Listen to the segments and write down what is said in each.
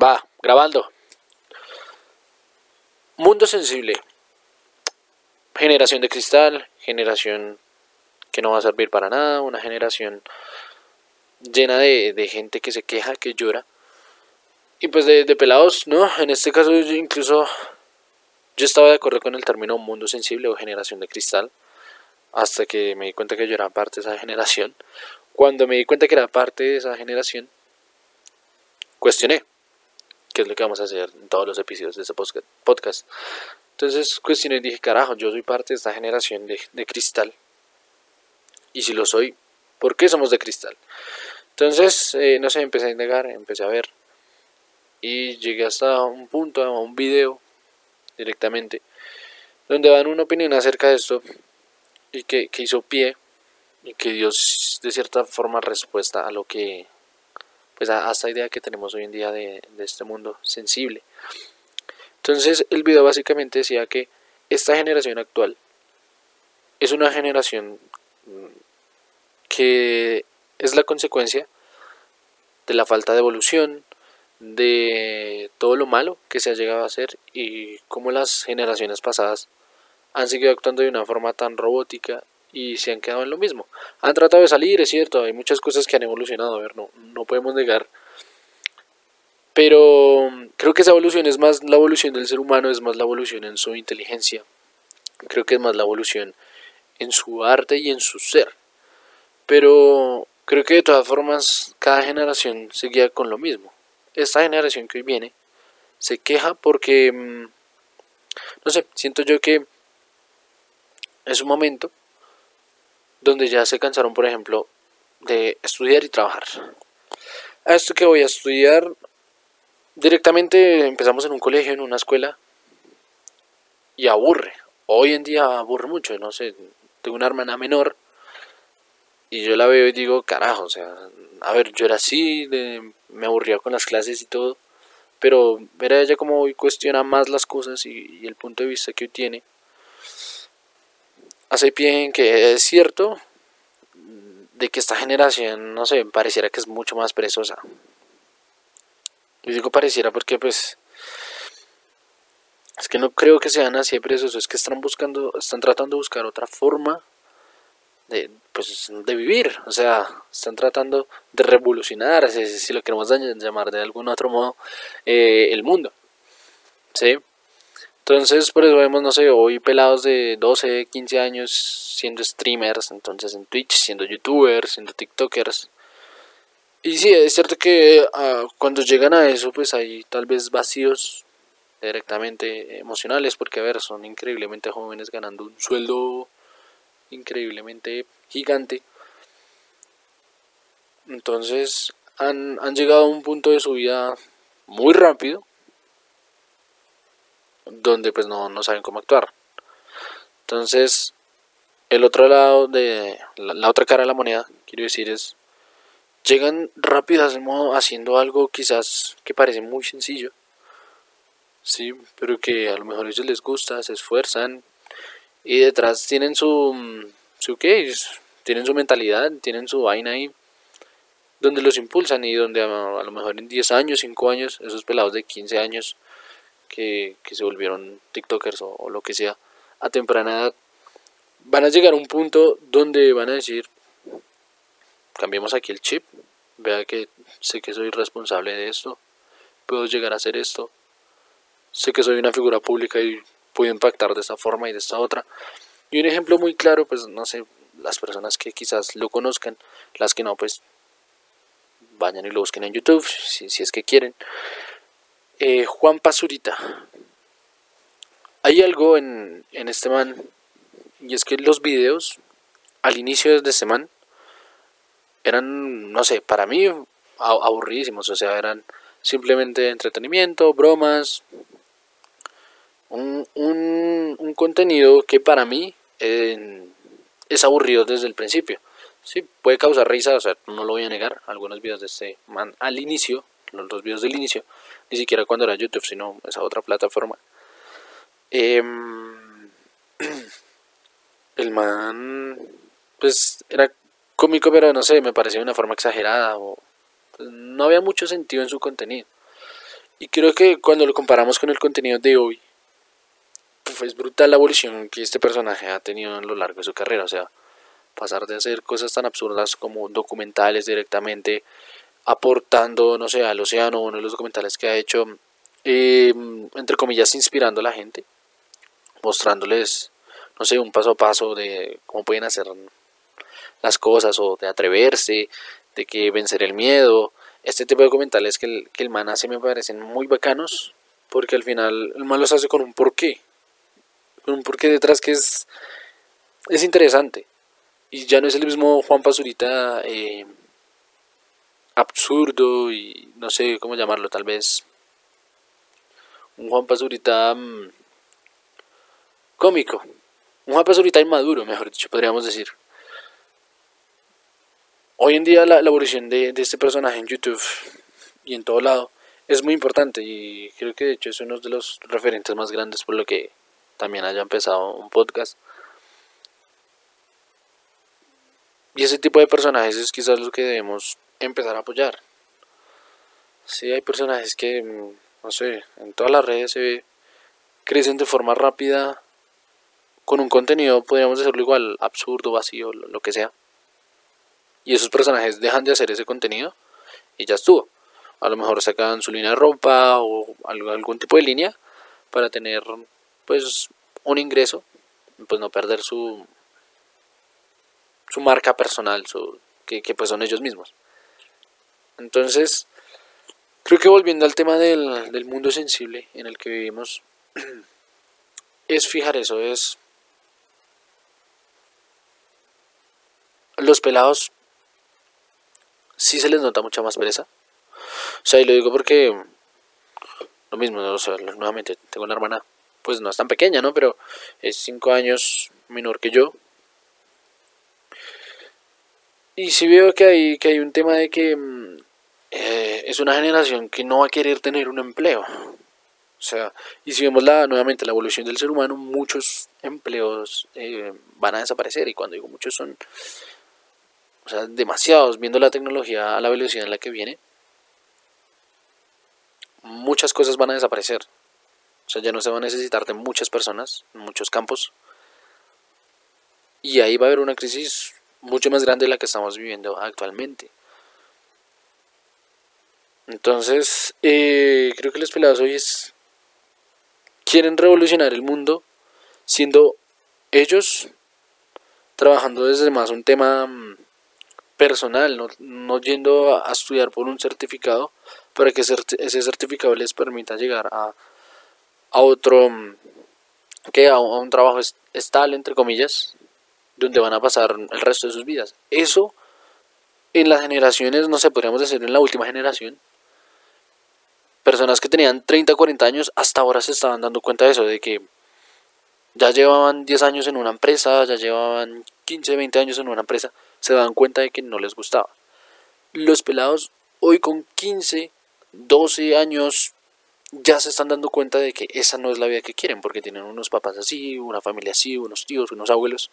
Va, grabando. Mundo sensible. Generación de cristal, generación que no va a servir para nada, una generación llena de, gente que se queja, que llora. Y pues de, de, pelados, ¿no? En este caso yo incluso yo estaba de acuerdo con el término mundo sensible o generación de cristal, hasta que me di cuenta que yo era parte de esa generación. Cuando me di cuenta que era parte de esa generación, cuestioné qué es lo que vamos a hacer en todos los episodios de este podcast. Entonces cuestioné y dije, carajo, yo soy parte de esta generación de, de cristal. Y si lo soy, ¿por qué somos de cristal? Entonces, eh, no sé, empecé a indagar, empecé a ver. Y llegué hasta un punto, a un video directamente, donde dan una opinión acerca de esto y que, que hizo pie y que dio de cierta forma respuesta a lo que pues a, esta idea que tenemos hoy en día de, de este mundo sensible. Entonces el video básicamente decía que esta generación actual es una generación mm, que es la consecuencia de la falta de evolución, de todo lo malo que se ha llegado a hacer y cómo las generaciones pasadas han seguido actuando de una forma tan robótica y se han quedado en lo mismo. Han tratado de salir, es cierto, hay muchas cosas que han evolucionado, a ver, no, no podemos negar. Pero creo que esa evolución es más la evolución del ser humano, es más la evolución en su inteligencia. Creo que es más la evolución en su arte y en su ser. Pero creo que de todas formas cada generación seguía con lo mismo. Esta generación que hoy viene se queja porque, mm, no sé, siento yo que es un momento donde ya se cansaron, por ejemplo, de estudiar y trabajar. A esto que voy a estudiar, directamente empezamos en un colegio, en una escuela, y aburre. Hoy en día aburre mucho, no sé, tengo una hermana menor y yo la veo y digo, carajo, o sea, a ver, yo era así, me aburría con las clases y todo, pero ver a ella como hoy cuestiona más las cosas y, y el punto de vista que hoy tiene, hace pie en que es cierto de que esta generación, no sé, pareciera que es mucho más perezosa. Y digo pareciera porque pues es que no creo que sean así de perezosos, es que están buscando, están tratando de buscar otra forma de, pues, de vivir, o sea, están tratando de revolucionar, si, lo queremos llamar de algún otro modo, eh, el mundo. ¿Sí? Entonces, por eso vemos, no sé, hoy pelados de 12, 15 años siendo streamers, entonces en Twitch, siendo youtubers, siendo tiktokers. Y sí, es cierto que uh, cuando llegan a eso, pues hay tal vez vacíos directamente emocionales, porque a ver, son increíblemente jóvenes ganando un sueldo increíblemente gigante. Entonces han, han llegado a un punto de su vida muy rápido donde pues no, no saben cómo actuar. Entonces, el otro lado de la, otra cara de la moneda, quiero decir, es llegan rápido haciendo algo quizás que parece muy sencillo, sí, pero que a lo mejor a ellos les gusta, se esfuerzan y detrás tienen su su qué, tienen su mentalidad, tienen su vaina ahí donde los impulsan y donde a, a lo mejor en 10 años, 5 años, esos pelados de 15 años que, se volvieron TikTokers o, lo que sea a temprana edad, van a llegar a un punto donde van a decir, cambiemos aquí el chip, vea que sé que soy responsable de esto, puedo llegar a hacer esto, sé que soy una figura pública y puedo impactar de esta forma y de esta otra. Y un ejemplo muy claro, pues no sé, las personas que quizás lo conozcan, las que no, pues vayan y lo busquen en YouTube, si, si es que quieren. Eh, Juan Pazurita. Hay algo en, en este man, y es que los videos al inicio de este man eran, no sé, para mí aburridísimos, o sea, eran simplemente entretenimiento, bromas, un, un, un contenido que para mí es aburrido desde el principio. Sí, puede causar risa, o sea, no lo voy a negar. Algunos videos de este man al inicio, los dos videos del inicio, ni siquiera cuando era YouTube, sino esa otra plataforma. Em, el man, pues era cómico, pero no sé, me parecía de una forma exagerada o pues, no había mucho sentido en su contenido. Y creo que cuando lo comparamos con el contenido de hoy, pues es brutal la evolución que este personaje ha tenido a lo largo de su carrera. O sea, pasar de hacer cosas tan absurdas como documentales directamente, aportando, no sé, al océano, uno de los documentales que ha hecho, eh, entre comillas, inspirando a la gente, mostrándoles, no sé, un paso a paso de cómo pueden hacer las cosas o de atreverse, de que vencer el miedo. Este tipo de documentales que el, que el man hace me parecen muy bacanos porque al final el man los hace con un porqué. Con un porqué detrás que es, es interesante. Y ya no es el mismo Juan Pazurita eh, absurdo y no sé cómo llamarlo, tal vez un Juan Pazurita mm, cómico. Un Juan Pazurita inmaduro, mejor dicho, podríamos decir. Hoy en día la, evolución de, este personaje en YouTube y en todo lado es muy importante y creo que de hecho es uno de los referentes más grandes por lo que también haya empezado un podcast. Y ese tipo de personajes es quizás lo que debemos empezar a apoyar. Sí, hay personajes que, mm, no sé, en todas las redes se crecen de forma rápida con un contenido, podríamos decirlo igual, absurdo, vacío, lo que sea y esos personajes dejan de hacer ese contenido y ya estuvo. A lo mejor sacan su línea de ropa o algún tipo de línea para tener pues un ingreso, pues no perder su su marca personal, su, que, pues son ellos mismos. Entonces, creo que volviendo al tema del, del mundo sensible en el que vivimos, es fijar eso, es los pelados sí se les nota mucha más pereza. O sea, y lo digo porque lo mismo, o sea, nuevamente tengo una hermana, pues no es tan pequeña, ¿no? Pero es cinco años menor que yo. Y sí veo que hay, que hay un tema de que mm, eh, es una generación que no va a querer tener un empleo. O sea, y si vemos la, nuevamente la evolución del ser humano, muchos empleos eh, van a desaparecer. Y cuando digo muchos son o sea, demasiados, viendo la tecnología a la velocidad en la que viene, muchas cosas van a desaparecer. O sea, ya no se va a necesitar de muchas personas en muchos campos. Y ahí va a haber una crisis mucho más grande de la que estamos viviendo actualmente. Entonces, eh, creo que los pelados hoy quieren revolucionar el mundo siendo ellos trabajando desde más un tema mm, personal, no, no yendo a, estudiar por un certificado, para que ese certificado les permita llegar a, a otro, mm, que a un trabajo estable, entre comillas, donde van a pasar el resto de sus vidas. Eso en las generaciones, no sé, podríamos decir en la última generación, personas que tenían 30, 40 años, hasta ahora se estaban dando cuenta de eso, de que ya llevaban 10 años en una empresa, ya llevaban 15, 20 años en una empresa, se dan cuenta de que no les gustaba. Los pelados hoy con 15, 12 años ya se están dando cuenta de que esa no es la vida que quieren, porque tienen unos papás así, una familia así, unos tíos, unos abuelos.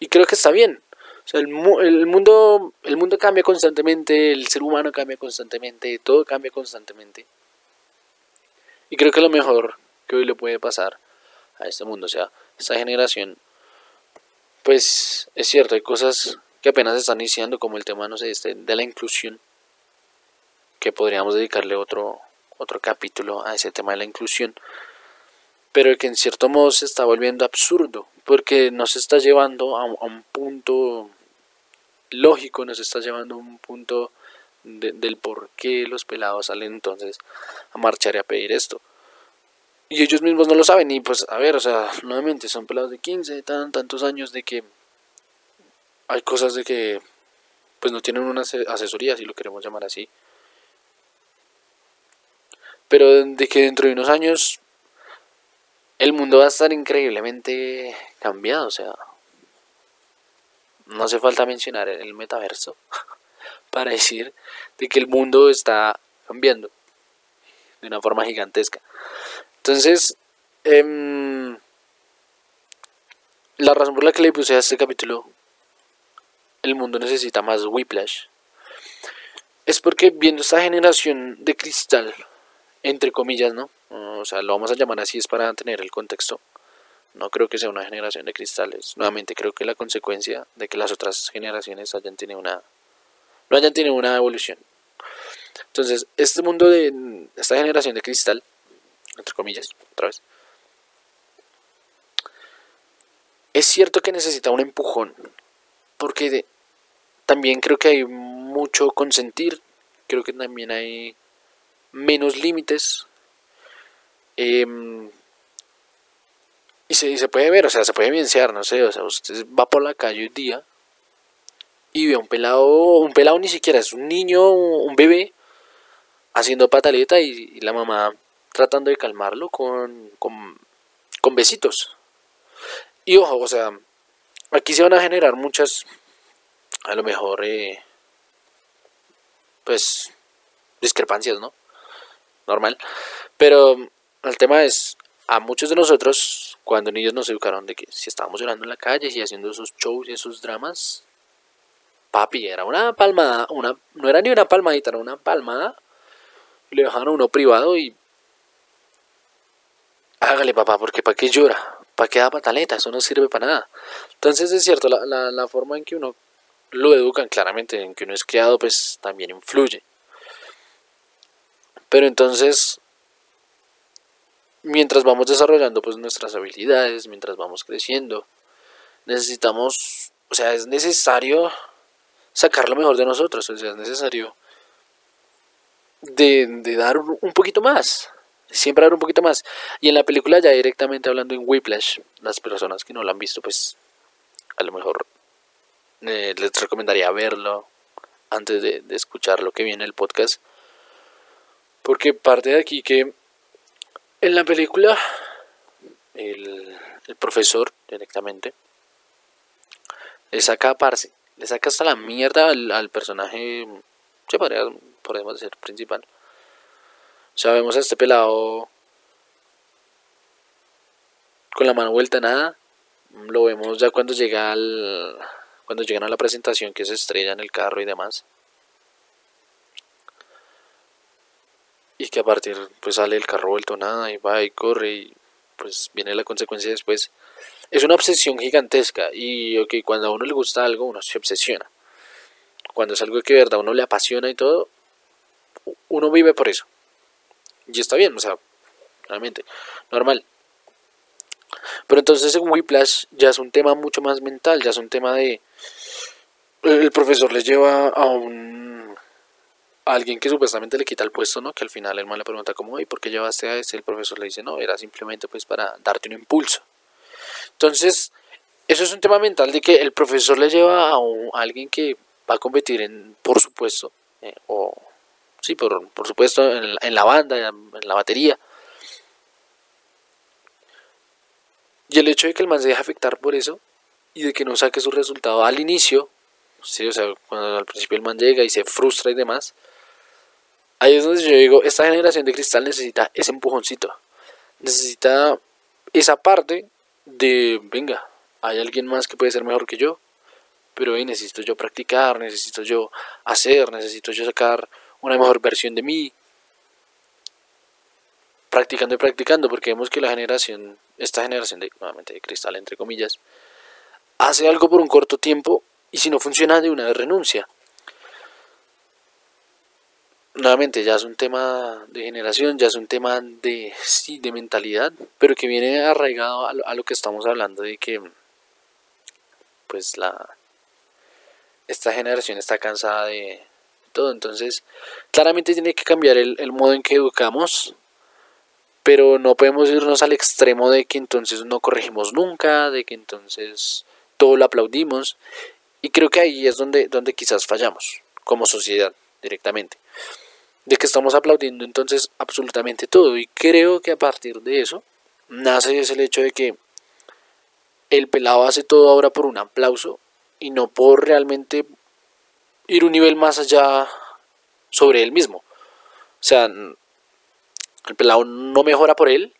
Y creo que está bien. O sea, el, el, mundo, el mundo cambia constantemente, el ser humano cambia constantemente, todo cambia constantemente. Y creo que lo mejor que hoy le puede pasar a este mundo, o sea, esta generación pues es cierto, hay cosas que apenas están iniciando, como el tema, no sé, este, de la inclusión, que podríamos dedicarle otro, otro capítulo a ese tema de la inclusión, pero que en cierto modo se está volviendo absurdo, porque nos está llevando a, un punto lógico, nos está llevando a un punto del por qué los pelados salen entonces a marchar y a pedir esto y ellos mismos no lo saben y pues a ver, o sea, nuevamente son pelados de 15, tan, tantos años de que hay cosas de que pues no tienen una asesoría, si lo queremos llamar así. Pero de que dentro de unos años el mundo va a estar increíblemente cambiado, o sea, no hace falta mencionar el metaverso para decir de que el mundo está cambiando de una forma gigantesca. Entonces, em, la razón por la que le puse a este capítulo, el mundo necesita más whiplash. es porque viendo esta generación de cristal, entre comillas, ¿no? O sea, lo vamos a llamar así es para tener el contexto. No creo que sea una generación de cristales. Nuevamente creo que la consecuencia de que las otras generaciones hayan tenido una no hayan tenido una evolución. Entonces, este mundo de esta generación de cristal, entre comillas, otra vez, es cierto que necesita un empujón, porque también creo que hay mucho consentir, creo que también hay menos límites. Em, y, se, se, puede ver, o sea, se puede evidenciar, no sé, o sea, usted va por la calle un día y ve a un pelado, un pelado ni siquiera es un niño, un bebé, haciendo pataleta y, la mamá tratando de calmarlo con, con, con besitos. Y ojo, o sea, aquí se van a generar muchas, a lo mejor, eh, pues, discrepancias, ¿no? Normal. Pero el tema es, a muchos de nosotros, cuando niños nos educaron de que si estábamos llorando en la calle y haciendo esos shows y esos dramas, papi, era una palmada, una, no era ni una palmadita, era una palmada. Le dejaron a uno privado y... Hágale papá, porque ¿para qué llora? ¿Para qué da pataleta? Eso no sirve para nada. Entonces es cierto, la, la, la forma en que uno lo educan, claramente, en que uno es criado, pues también influye. Pero entonces, mientras vamos desarrollando pues nuestras habilidades, mientras vamos creciendo, necesitamos, o sea, es necesario sacar lo mejor de nosotros, o sea, es necesario de, de dar un, poquito más, siempre dar un poquito más. Y en la película ya directamente hablando en Whiplash, las personas que no lo han visto, pues a lo mejor eh, les recomendaría verlo antes de escuchar lo que viene el podcast. Porque parte de aquí que en la película el, profesor directamente le saca a Parse, le saca hasta la mierda al, al personaje, se podría, podemos decir, principal. O sea, vemos a este pelado con la mano vuelta a nada. Lo vemos ya cuando llega al, cuando llegan a la presentación que se estrella en el carro y demás. Que a partir pues sale el carro vuelto nada y va y corre y pues viene la consecuencia después. Es una obsesión gigantesca y ok, cuando a uno le gusta algo uno se obsesiona. Cuando es algo que de verdad uno le apasiona y todo, uno vive por eso. Y está bien, o sea, realmente, normal. Pero entonces en Whiplash ya es un tema mucho más mental, ya es un tema de... El profesor les lleva a un alguien que supuestamente le quita el puesto, ¿no? Que al final el man le pregunta como, ¿y por qué llevaste a ese? El profesor le dice, no, era simplemente pues para darte un impulso. Entonces, eso es un tema mental de que el profesor le lleva a, alguien que va a competir en, por supuesto, eh, o sí, por, por supuesto, en la, en la banda, en la batería. Y el hecho de que el man se deje afectar por eso y de que no saque su resultado al inicio, sí, o sea, cuando al principio el man llega y se frustra y demás, Ahí es donde yo digo, esta generación de cristal necesita ese empujoncito. Necesita esa parte de, venga, hay alguien más que puede ser mejor que yo, pero hoy necesito yo practicar, necesito yo hacer, necesito yo sacar una mejor versión de mí. Practicando y practicando, porque vemos que la generación, esta generación de, nuevamente de cristal, entre comillas, hace algo por un corto tiempo y si no funciona de una vez renuncia nuevamente ya es un tema de generación, ya es un tema de, sí, de mentalidad, pero que viene arraigado a lo, que estamos hablando de que pues la esta generación está cansada de todo, entonces claramente tiene que cambiar el, el modo en que educamos, pero no podemos irnos al extremo de que entonces no corregimos nunca, de que entonces todo lo aplaudimos, y creo que ahí es donde, donde quizás fallamos como sociedad directamente de que estamos aplaudiendo entonces absolutamente todo. Y creo que a partir de eso nace ese el hecho de que el pelado hace todo ahora por un aplauso y no por realmente ir un nivel más allá sobre él mismo. O sea, el pelado no mejora por él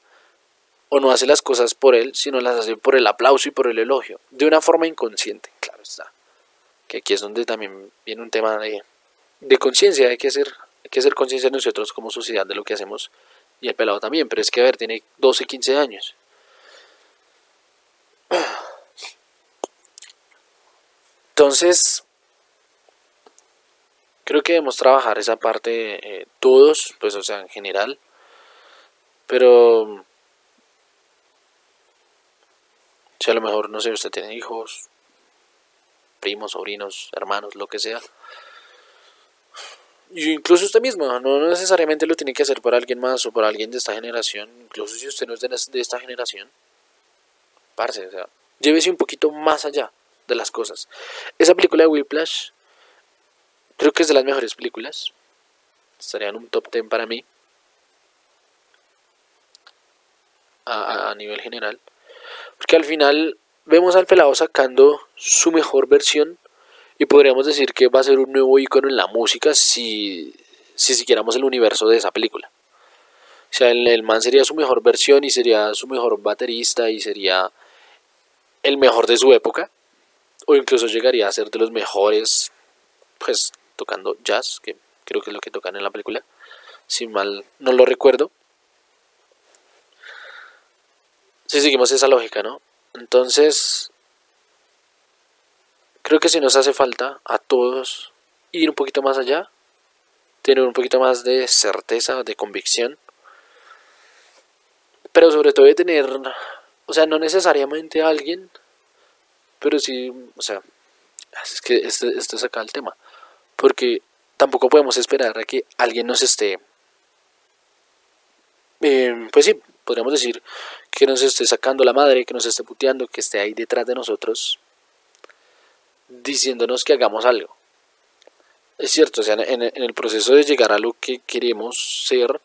o no hace las cosas por él, sino las hace por el aplauso y por el elogio, de una forma inconsciente, claro está. Que aquí es donde también viene un tema de de conciencia, hay que hacer, hay que hacer conciencia nosotros como sociedad de lo que hacemos y el pelado también, pero es que a ver, tiene 12, 15 años. Entonces, creo que debemos trabajar esa parte eh, todos, pues o sea, en general, pero si a lo mejor, no sé, usted tiene hijos, primos, sobrinos, hermanos, lo que sea, incluso usted mismo, no necesariamente lo tiene que hacer por alguien más o por alguien de esta generación, incluso si usted no es de, esta generación, parce, o llévese un poquito más allá de las cosas. Esa película de Whiplash creo que es de las mejores películas. Estaría un top 10 para mí. A, a, nivel general. Porque al final vemos al pelado sacando su mejor versión y podríamos decir que va a ser un nuevo icono en la música si, si siguiéramos el universo de esa película. O sea, el, man sería su mejor versión y sería su mejor baterista y sería el mejor de su época. O incluso llegaría a ser de los mejores, pues, tocando jazz, que creo que es lo que tocan en la película. Si mal no lo recuerdo. Si seguimos esa lógica, ¿no? Entonces, Creo que si nos hace falta a todos ir un poquito más allá, tener un poquito más de certeza, de convicción, pero sobre todo de tener, o sea, no necesariamente a alguien, pero sí, o sea, es que esto, esto es acá el tema, porque tampoco podemos esperar a que alguien nos esté, eh, pues sí, podríamos decir que nos esté sacando la madre, que nos esté puteando, que esté ahí detrás de nosotros diciéndonos que hagamos algo. Es cierto, o sea, en, el proceso de llegar a lo que queremos ser,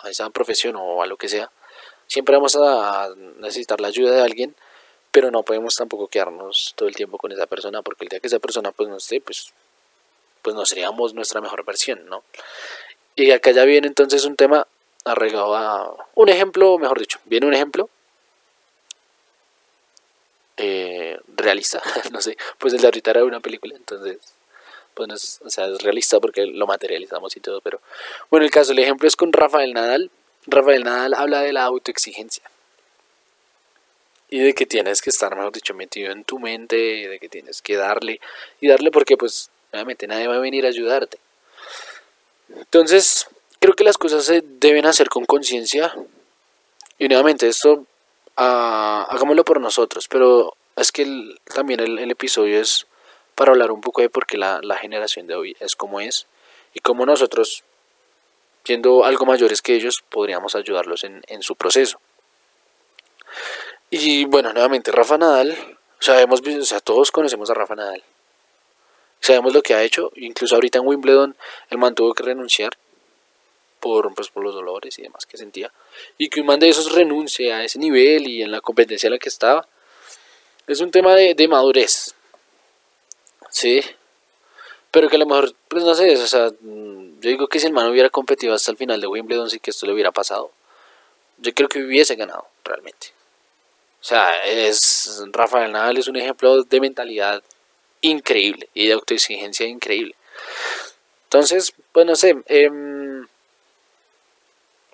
a esa profesión o a lo que sea, siempre vamos a necesitar la ayuda de alguien, pero no podemos tampoco quedarnos todo el tiempo con esa persona, porque el día que esa persona pues no esté, pues, pues no seríamos nuestra mejor versión, ¿no? Y acá ya viene entonces un tema arreglado a un ejemplo, mejor dicho, viene un ejemplo eh, realista, no sé, pues el de ahorita era una película, entonces, pues no es, o sea, es realista porque lo materializamos y todo, pero bueno, el caso, el ejemplo es con Rafael Nadal. Rafael Nadal habla de la autoexigencia y de que tienes que estar, mejor dicho, metido en tu mente, y de que tienes que darle y darle porque pues obviamente nadie va a venir a ayudarte. Entonces, creo que las cosas se deben hacer con conciencia y nuevamente esto hagámoslo por nosotros, pero es que también el, episodio es para hablar un poco de por qué la, generación de hoy es como es y cómo nosotros, siendo algo mayores que ellos, podríamos ayudarlos en, su proceso. Y bueno, nuevamente, Rafa Nadal, sabemos, o sea, todos conocemos a Rafa Nadal. Sabemos lo que ha hecho, incluso ahorita en Wimbledon él mantuvo que renunciar por, pues, por los dolores y demás que sentía. Y que un man de esos renuncie a ese nivel y en la competencia en la que estaba. Es un tema de, de madurez. Sí. Pero que a lo mejor, pues no sé, o sea, yo digo que si el man hubiera competido hasta el final de Wimbledon, sí que esto le hubiera pasado. Yo creo que hubiese ganado, realmente. O sea, es Rafael Nadal es un ejemplo de mentalidad increíble y de autoexigencia increíble. Entonces, pues no sé, eh,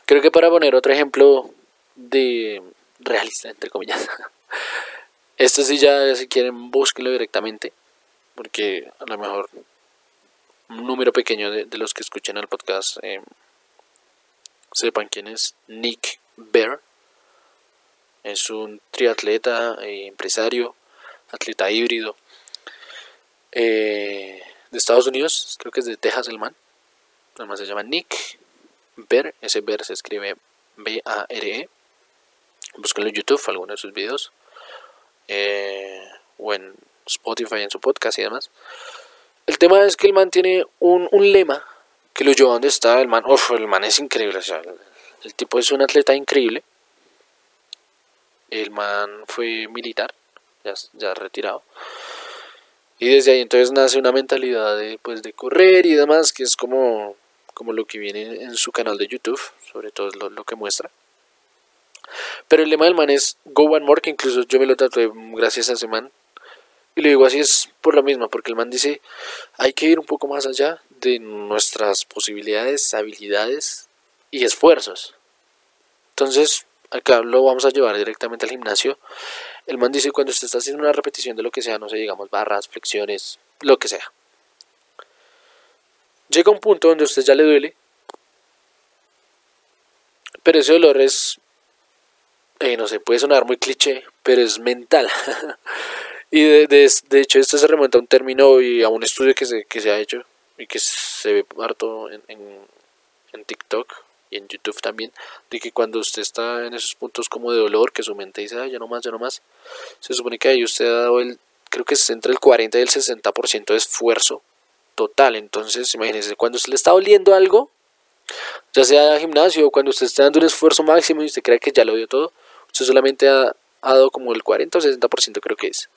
Creo que para poner otro ejemplo de realista, entre comillas, esto sí ya si quieren búsquenlo directamente, porque a lo mejor un número pequeño de, los que escuchen el podcast eh, sepan quién es Nick Bear. Es un triatleta, eh, empresario, atleta híbrido eh, de Estados Unidos, creo que es de Texas el man. Además se llama Nick Ver, ese ver se escribe B-A-R-E. Búsquenlo en YouTube, algunos de sus videos. Eh, o en Spotify, en su podcast y demás. El tema es que el man tiene un, lema que lo lleva donde está. El man, uf, el man es increíble. el tipo es un atleta increíble. El man fue militar, ya, ya retirado. Y desde ahí entonces nace una mentalidad de, pues, de correr y demás, que es como como lo que viene en su canal de YouTube, sobre todo lo, que muestra. Pero el lema del man es Go One More, que incluso yo me lo tatué gracias a ese man. Y lo digo así es por lo mismo, porque el man dice, hay que ir un poco más allá de nuestras posibilidades, habilidades y esfuerzos. Entonces, acá lo vamos a llevar directamente al gimnasio. El man dice, cuando usted está haciendo una repetición de lo que sea, no sé, digamos barras, flexiones, lo que sea. Llega un punto donde a usted ya le duele, pero ese dolor es, eh, no sé, puede sonar muy cliché, pero es mental. Y de, de, hecho esto se remonta a un término y a un estudio que se, que se ha hecho y que se ve harto en, en, TikTok y en YouTube también, de que cuando usted está en esos puntos como de dolor, que su mente dice, ya no más, ya no más, se supone que ahí usted ha dado el, creo que es entre el 40 y el 60% de esfuerzo total. Entonces, imagínense, cuando usted le está doliendo algo, ya sea gimnasio cuando usted está dando un esfuerzo máximo y usted cree que ya lo dio todo, usted solamente ha, dado como el 40 o 60% creo que es.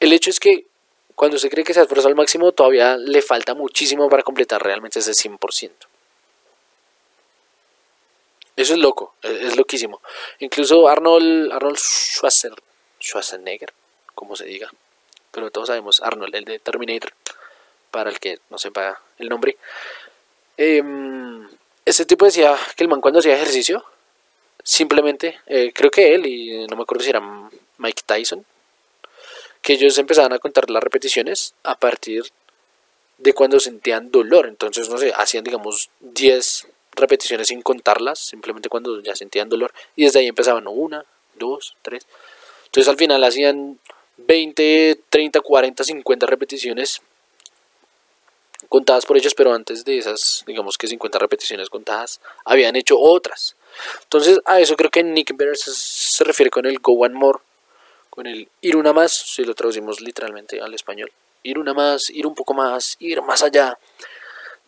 El hecho es que cuando se cree que se esforzado al máximo, todavía le falta muchísimo para completar realmente ese 100%. Eso es loco, es, loquísimo. Incluso Arnold, Arnold Schwarzenegger, como se diga, pero todos sabemos Arnold, el de Terminator, para el que no sepa el nombre. Eh, ese tipo decía que el man cuando hacía ejercicio, simplemente, eh, creo que él, y no me acuerdo si era Mike Tyson, que ellos empezaban a contar las repeticiones a partir de cuando sentían dolor. Entonces, no sé, hacían, digamos, 10 repeticiones sin contarlas, simplemente cuando ya sentían dolor. Y desde ahí empezaban una, dos, tres. Entonces, al final hacían 20, 30, 40, 50 repeticiones contadas por ellos, pero antes de esas, digamos que 50 repeticiones contadas, habían hecho otras. Entonces, a eso creo que Nick Bear se refiere con el Go One More con el ir una más, si lo traducimos literalmente al español, ir una más, ir un poco más, ir más allá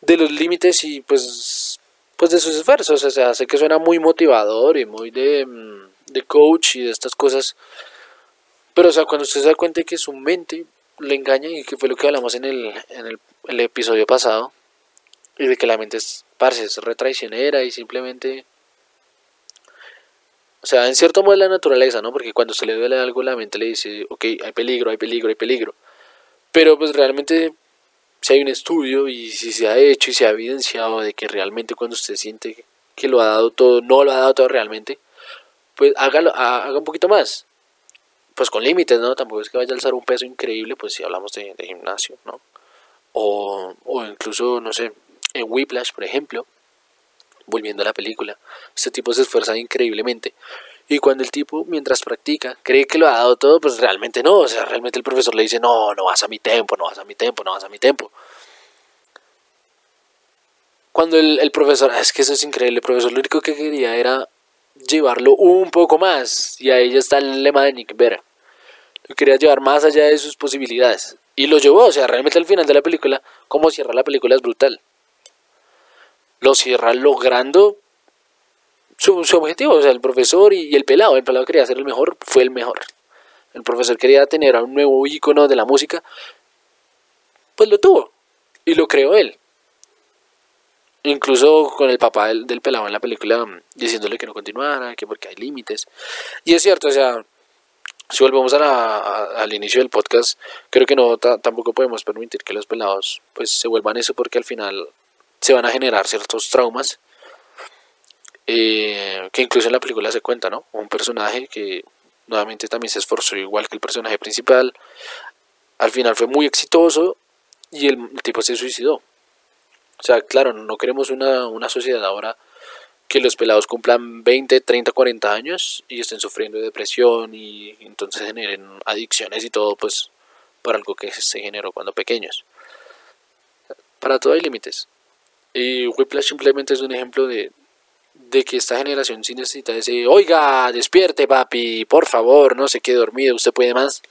de los límites y pues, pues de sus esfuerzos, o sea, sé que suena muy motivador y muy de, mm, de coach y de estas cosas, pero o sea, cuando usted se da cuenta de que su mente le engaña y que fue lo que hablamos en el, en el, el episodio pasado, y de que la mente es, parce, es retraicionera y simplemente o sea, en cierto modo es la naturaleza, ¿no? Porque cuando se le duele algo, la mente le dice, ok, hay peligro, hay peligro, hay peligro. Pero pues realmente, si hay un estudio y si se ha hecho y se ha evidenciado de que realmente cuando usted siente que lo ha dado todo, no lo ha dado todo realmente, pues hágalo, haga un poquito más. Pues con límites, ¿no? Tampoco es que vaya a alzar un peso increíble, pues si hablamos de, gimnasio, ¿no? O, o incluso, no sé, en Whiplash, por ejemplo, volviendo a la película. Este tipo se esfuerza increíblemente. Y cuando el tipo, mientras practica, cree que lo ha dado todo, pues realmente no. O sea, realmente el profesor le dice, no, no vas a mi tiempo, no vas a mi tiempo, no vas a mi tiempo. Cuando el, profesor, es que eso es increíble, el profesor lo único que quería era llevarlo un poco más. Y ahí ya está el lema de Nick Vera. Lo quería llevar más allá de sus posibilidades. Y lo llevó, o sea, realmente al final de la película, como cierra la película es brutal lo cierra logrando su, objetivo, o sea, el profesor y, el pelado, el pelado quería ser el mejor, fue el mejor. El profesor quería tener a un nuevo ícono de la música, pues lo tuvo y lo creó él. Incluso con el papá del, pelado en la película diciéndole que no continuara, que porque hay límites. Y es cierto, o sea, si volvemos al inicio del podcast, creo que no tampoco podemos permitir que los pelados pues se vuelvan eso porque al final se van a generar ciertos traumas eh, que incluso en la película se cuenta, ¿no? Un personaje que nuevamente también se esforzó igual que el personaje principal, al final fue muy exitoso y el, tipo se suicidó. O sea, claro, no queremos una, una sociedad ahora que los pelados cumplan 20, 30, 40 años y estén sufriendo de depresión y entonces generen adicciones y todo, pues, por algo que se generó cuando pequeños. Para todo hay límites. Y Whiplash simplemente es un ejemplo de, que esta generación sí necesita decir, oiga, despierte papi, por favor, no se quede dormido, usted puede más.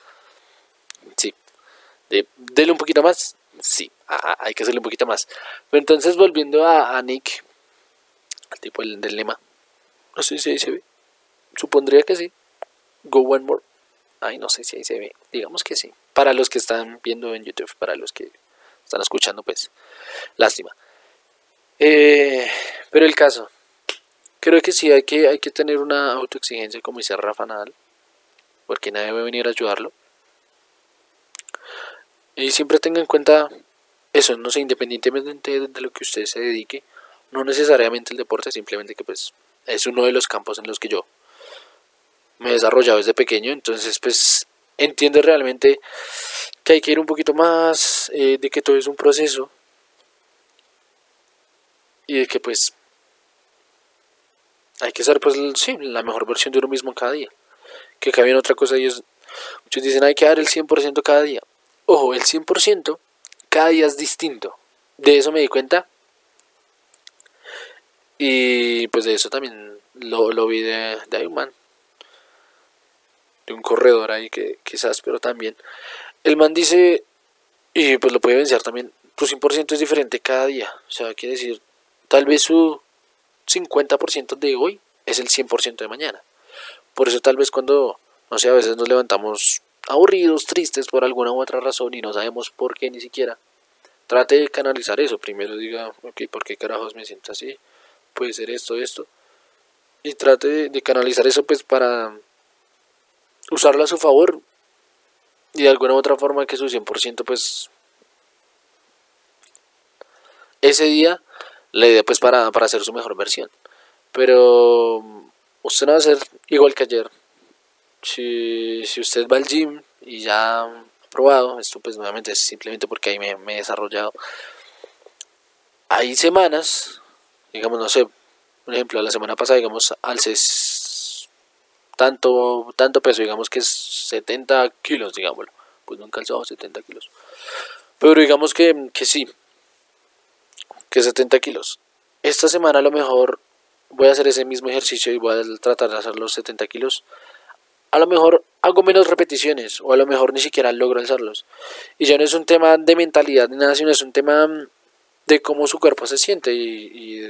Sí. De, dele un poquito más. Sí, hay que hacerle un poquito más. entonces volviendo a, Nick, al tipo del, del lema, no sé si ahí se ve. Supondría que sí. Go one more. Ay, no sé si ahí se ve. Digamos que sí. Para los que están viendo en YouTube, para los que están escuchando, pues, lástima. Eh, pero el caso, creo que sí hay que, hay que tener una autoexigencia como dice Rafa Nadal, porque nadie va a venir a ayudarlo. Y siempre tenga en cuenta eso, no sé, independientemente de lo que usted se dedique, no necesariamente el deporte, simplemente que pues es uno de los campos en los que yo me he desarrollado desde pequeño, entonces pues entiende realmente que hay que ir un poquito más, eh, de que todo es un proceso y de que pues hay que ser pues sí, la mejor versión de uno mismo cada día. Que viene otra cosa es, muchos dicen hay que dar el 100% cada día. Ojo, el 100% cada día es distinto. De eso me di cuenta. Y pues de eso también lo, lo vi de, de un man. De un corredor ahí que quizás, pero también. El man dice, y pues lo puede vencer también, tu 100% es diferente cada día. O sea, quiere decir, tal vez su 50% de hoy es el 100% de mañana. Por eso tal vez cuando, no sé, a veces nos levantamos aburridos, tristes por alguna u otra razón y no sabemos por qué ni siquiera. Trate de canalizar eso. Primero diga, ok, ¿por qué carajos me siento así? Puede ser esto, esto. Y trate de, canalizar eso pues para usarlo a su favor. Y de alguna u otra forma que su 100% pues ese día le dé pues para, para hacer su mejor versión. Pero usted no va a ser igual que ayer. Si, si usted va al gym y ya ha probado, esto pues nuevamente es simplemente porque ahí me, he desarrollado. Hay semanas, digamos, no sé, por ejemplo, la semana pasada, digamos, alces tanto, tanto peso, digamos que es 70 kilos, digámoslo. Pues nunca alzado 70 kilos. Pero digamos que, que sí, que 70 kilos. Esta semana a lo mejor voy a hacer ese mismo ejercicio y voy a tratar de hacer los 70 kilos, a lo mejor hago menos repeticiones o a lo mejor ni siquiera logro alzarlos. Y ya no es un tema de mentalidad ni nada, sino es un tema de cómo su cuerpo se siente y,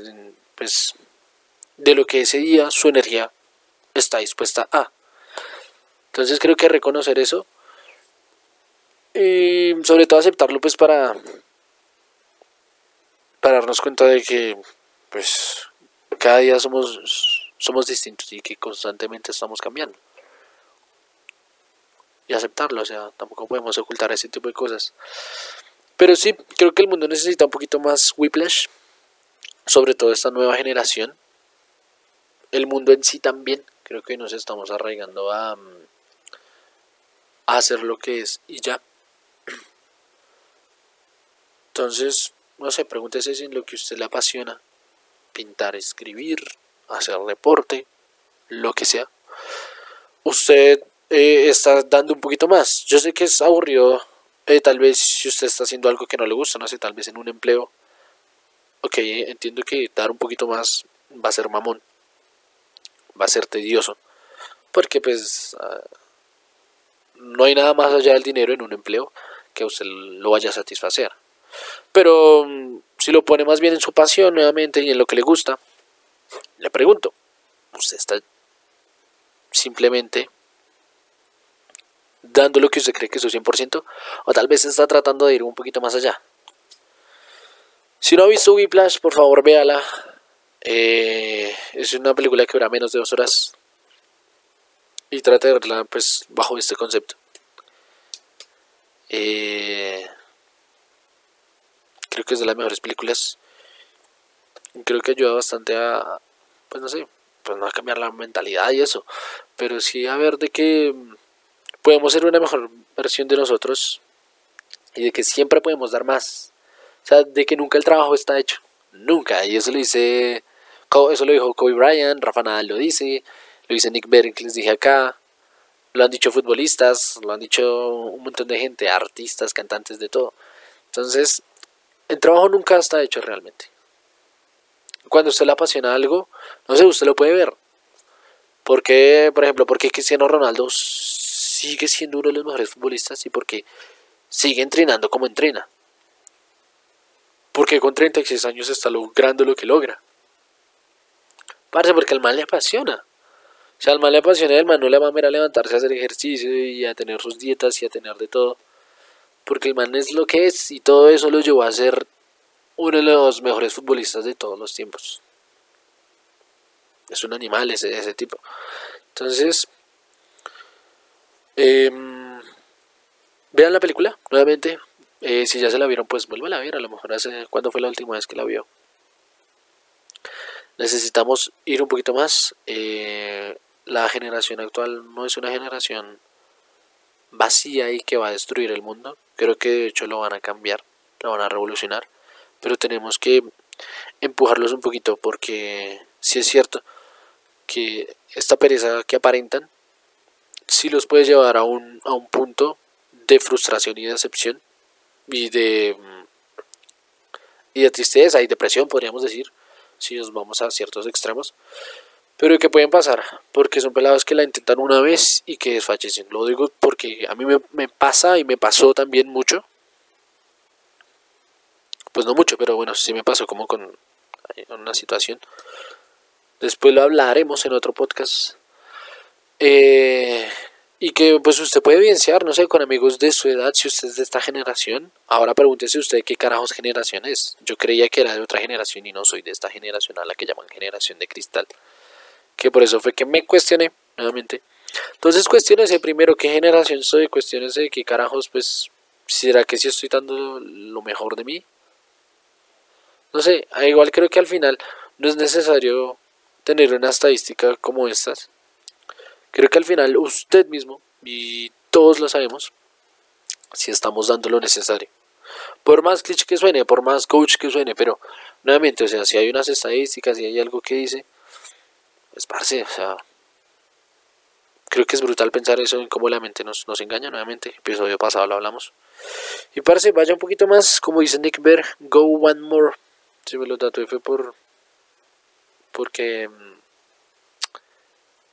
pues de lo que ese día su energía está dispuesta a. Entonces creo que reconocer eso y sobre todo aceptarlo pues para para darnos cuenta de que pues cada día somos, somos distintos y que constantemente estamos cambiando. Y aceptarlo, o sea, tampoco podemos ocultar ese tipo de cosas. Pero sí, creo que el mundo necesita un poquito más whiplash, sobre todo esta nueva generación. El mundo en sí también, creo que nos estamos arraigando a, a hacer lo que es y ya. Entonces, no sé, pregúntese si en lo que usted le apasiona pintar, escribir, hacer deporte, lo que sea, usted eh, está dando un poquito más. Yo sé que es aburrido, eh, tal vez si usted está haciendo algo que no le gusta, no sé, tal vez en un empleo. Ok, entiendo que dar un poquito más va a ser mamón, va a ser tedioso, porque pues ah, no hay nada más allá del dinero en un empleo que usted lo vaya a satisfacer. Pero mm, si lo pone más bien en su pasión nuevamente y en lo que le gusta, le pregunto, ¿usted está simplemente dando lo que usted cree que es su 100%? ¿O tal vez está tratando de ir un poquito más allá? Si no ha visto Whiplash, por favor véala. Eh, es una película que dura menos de dos horas. Y trate de verla pues bajo este concepto. Eh, creo que es de las mejores películas. Creo que ayuda bastante a, pues no sé, pues no a cambiar la mentalidad y eso, pero sí a ver de que podemos ser una mejor versión de nosotros y de que siempre podemos dar más. O sea, de que nunca el trabajo está hecho. Nunca. Y eso lo dice, eso lo dijo Kobe Bryant, Rafa Nadal lo dice, lo dice Nick Berg, les dije acá. Lo han dicho futbolistas, lo han dicho un montón de gente, artistas, cantantes, de todo. Entonces, el trabajo nunca está hecho realmente. Cuando usted le apasiona algo, no sé, usted lo puede ver. Porque, por ejemplo, porque Cristiano Ronaldo sigue siendo uno de los mejores futbolistas y porque sigue entrenando como entrena. Porque con 36 años está logrando lo que logra. Parece porque al mal le apasiona. O sea, al mal le apasiona, el mal no le va a ver a levantarse a hacer ejercicio y a tener sus dietas y a tener de todo porque el man es lo que es y todo eso lo llevó a ser uno de los mejores futbolistas de todos los tiempos. Es un animal ese, ese tipo. Entonces, eh, vean la película, nuevamente, Eh, si ya se la vieron, pues vuelva a ver. A lo mejor hace cuándo fue la última vez que la vio. Necesitamos ir un poquito más. Eh, la generación actual no es una generación vacía y que va a destruir el mundo. Creo que de hecho lo van a cambiar, lo van a revolucionar. Pero tenemos que empujarlos un poquito porque si es cierto que esta pereza que aparentan, si los puede llevar a un, a un punto de frustración y decepción y de, y de tristeza y depresión, podríamos decir, si nos vamos a ciertos extremos, pero que pueden pasar, porque son pelados que la intentan una vez y que desfallecen. Lo digo porque a mí me, me pasa y me pasó también mucho. Pues no mucho, pero bueno, sí me pasó como con una situación. Después lo hablaremos en otro podcast. Eh, y que pues usted puede evidenciar, no sé, con amigos de su edad, si usted es de esta generación. Ahora pregúntese usted qué carajos generación es. Yo creía que era de otra generación y no soy de esta generación a la que llaman generación de cristal. Que por eso fue que me cuestioné nuevamente. Entonces cuestionese primero qué generación soy, cuestionese qué carajos, pues, ¿será que si estoy dando lo mejor de mí? No sé, igual creo que al final no es necesario tener una estadística como estas Creo que al final usted mismo, y todos lo sabemos, si estamos dando lo necesario. Por más cliché que suene, por más coach que suene, pero nuevamente, o sea, si hay unas estadísticas, si hay algo que dice, pues parce, o sea, creo que es brutal pensar eso en cómo la mente nos, nos engaña nuevamente. Episodio pasado lo hablamos. Y parce, vaya un poquito más, como dice Nick Berg, go one more. Si me lo tatué fue por. Porque mm,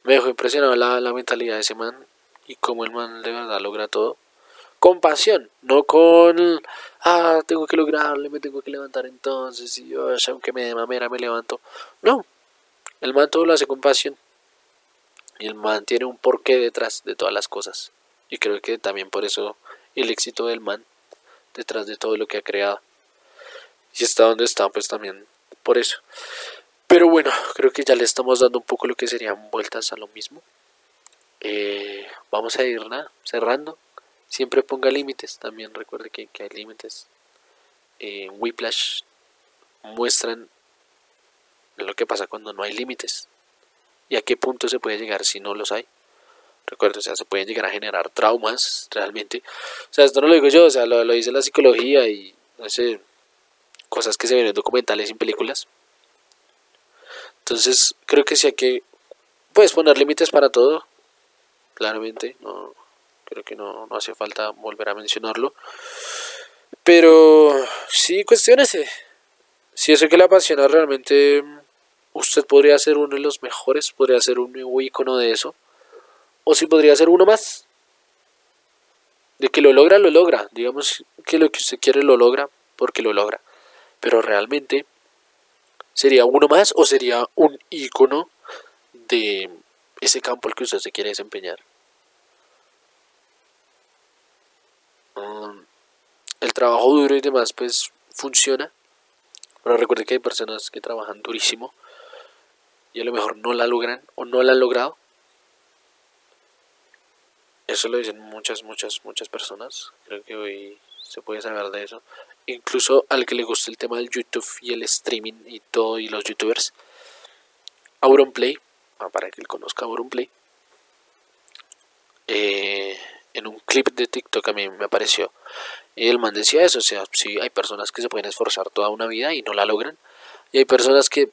me dejó impresionado la, la mentalidad de ese man y cómo el man de verdad logra todo. Con pasión, no con, ah, tengo que lograrle, me tengo que levantar entonces, y yo, aunque me dé mamera, me levanto. No, el man todo lo hace con pasión. Y el man tiene un porqué detrás de todas las cosas. Y creo que también por eso el éxito del man, detrás de todo lo que ha creado. Y está donde está, pues también por eso. Pero bueno, creo que ya le estamos dando un poco lo que serían vueltas a lo mismo. Eh, vamos a ir nada, cerrando. Siempre ponga límites. También recuerde que, hay límites. En Whiplash muestran lo que pasa cuando no hay límites. Y a qué punto se puede llegar si no los hay. Recuerde, o sea, se pueden llegar a generar traumas realmente. O sea, esto no lo digo yo, o sea, lo, lo dice la psicología y no sé, cosas que se ven en documentales y en películas. Entonces, creo que sí hay que, puedes poner límites para todo, claramente, no, creo que no, no hace falta volver a mencionarlo. Pero sí, cuestionese. Si eso que le apasiona realmente, usted podría ser uno de los mejores, podría ser un nuevo icono de eso. O si podría ser uno más. De que lo logra, lo logra. Digamos que lo que usted quiere lo logra porque lo logra. Pero realmente ¿Sería uno más o sería un icono de ese campo al que usted se quiere desempeñar? Um, el trabajo duro y demás pues funciona, pero recuerde que hay personas que trabajan durísimo y a lo mejor no la logran o no la han logrado. Eso lo dicen muchas, muchas, muchas personas. Creo que hoy se puede saber de eso incluso al que le gusta el tema del YouTube y el streaming y todo y los youtubers Auronplay ah, para que él conozca Auronplay eh, en un clip de TikTok a mí me apareció y el man decía eso, o sea, sí hay personas que se pueden esforzar toda una vida y no la logran y hay personas que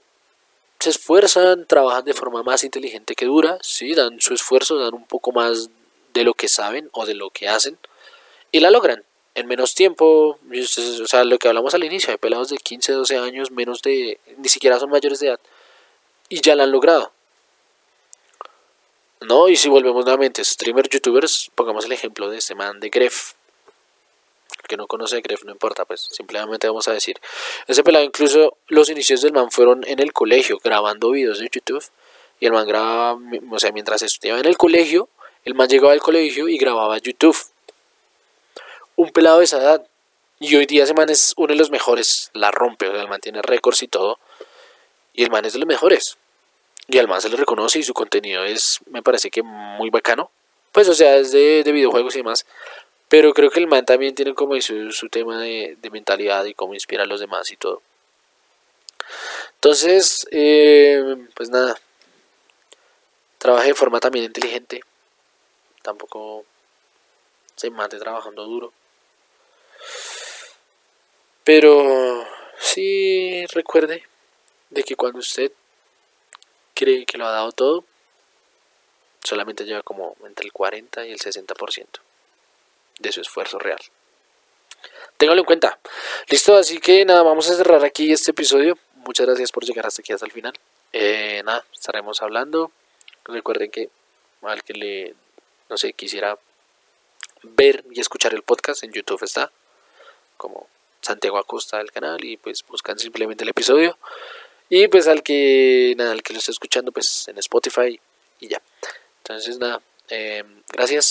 se esfuerzan, trabajan de forma más inteligente que dura, sí, dan su esfuerzo, dan un poco más de lo que saben o de lo que hacen y la logran en menos tiempo, o sea, lo que hablamos al inicio, hay pelados de 15, 12 años, menos de, ni siquiera son mayores de edad, y ya la han logrado. ¿No? Y si volvemos nuevamente, streamers, youtubers, pongamos el ejemplo de este man de Gref. Que no conoce Gref no importa, pues simplemente vamos a decir. Ese pelado, incluso los inicios del man fueron en el colegio, grabando videos de YouTube. Y el man grababa, o sea, mientras estudiaba en el colegio, el man llegaba al colegio y grababa YouTube un pelado de esa edad. Y hoy día ese man es uno de los mejores, la rompe, o sea, el man tiene récords y todo. Y el man es de los mejores. Y al man se le reconoce y su contenido es, me parece que muy bacano. Pues, o sea, es de, videojuegos y demás. Pero creo que el man también tiene como su, tema de, de, mentalidad y cómo inspira a los demás y todo. Entonces, eh, pues nada. Trabaje de forma también inteligente. Tampoco se mate trabajando duro. Pero sí recuerde de que cuando usted cree que lo ha dado todo, solamente lleva como entre el 40 y el 60% de su esfuerzo real. Téngalo en cuenta. Listo, así que nada, vamos a cerrar aquí este episodio. Muchas gracias por llegar hasta aquí hasta el final. Eh, nada, estaremos hablando. Recuerden que al que le, no sé, quisiera ver y escuchar el podcast en YouTube está como Santiago Acosta del canal y pues buscan simplemente el episodio. Y pues al que nada, al que lo esté escuchando pues en Spotify y ya. Entonces nada, eh, gracias.